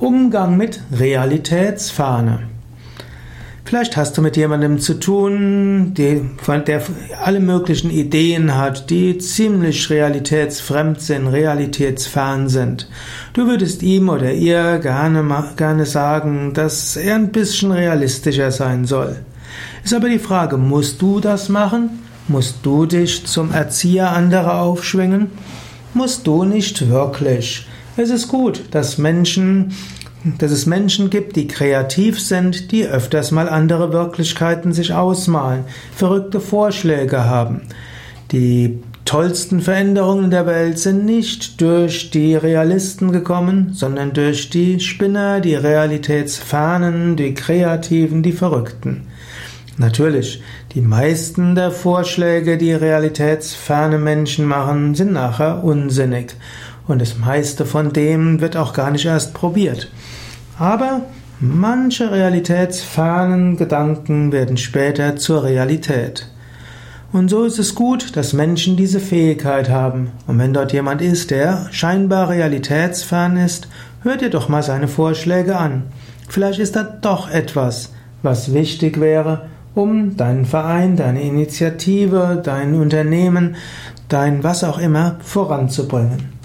Umgang mit Realitätsfahne. Vielleicht hast du mit jemandem zu tun, der alle möglichen Ideen hat, die ziemlich realitätsfremd sind, realitätsfern sind. Du würdest ihm oder ihr gerne, gerne sagen, dass er ein bisschen realistischer sein soll. Ist aber die Frage, musst du das machen? Musst du dich zum Erzieher anderer aufschwingen? Musst du nicht wirklich. Es ist gut, dass Menschen, dass es Menschen gibt, die kreativ sind, die öfters mal andere Wirklichkeiten sich ausmalen, verrückte Vorschläge haben. Die tollsten Veränderungen der Welt sind nicht durch die Realisten gekommen, sondern durch die Spinner, die Realitätsfernen, die Kreativen, die Verrückten. Natürlich, die meisten der Vorschläge, die realitätsferne Menschen machen, sind nachher unsinnig. Und das meiste von dem wird auch gar nicht erst probiert. Aber manche realitätsfernen Gedanken werden später zur Realität. Und so ist es gut, dass Menschen diese Fähigkeit haben. Und wenn dort jemand ist, der scheinbar realitätsfern ist, hört ihr doch mal seine Vorschläge an. Vielleicht ist da doch etwas, was wichtig wäre, um deinen Verein, deine Initiative, dein Unternehmen, dein was auch immer voranzubringen.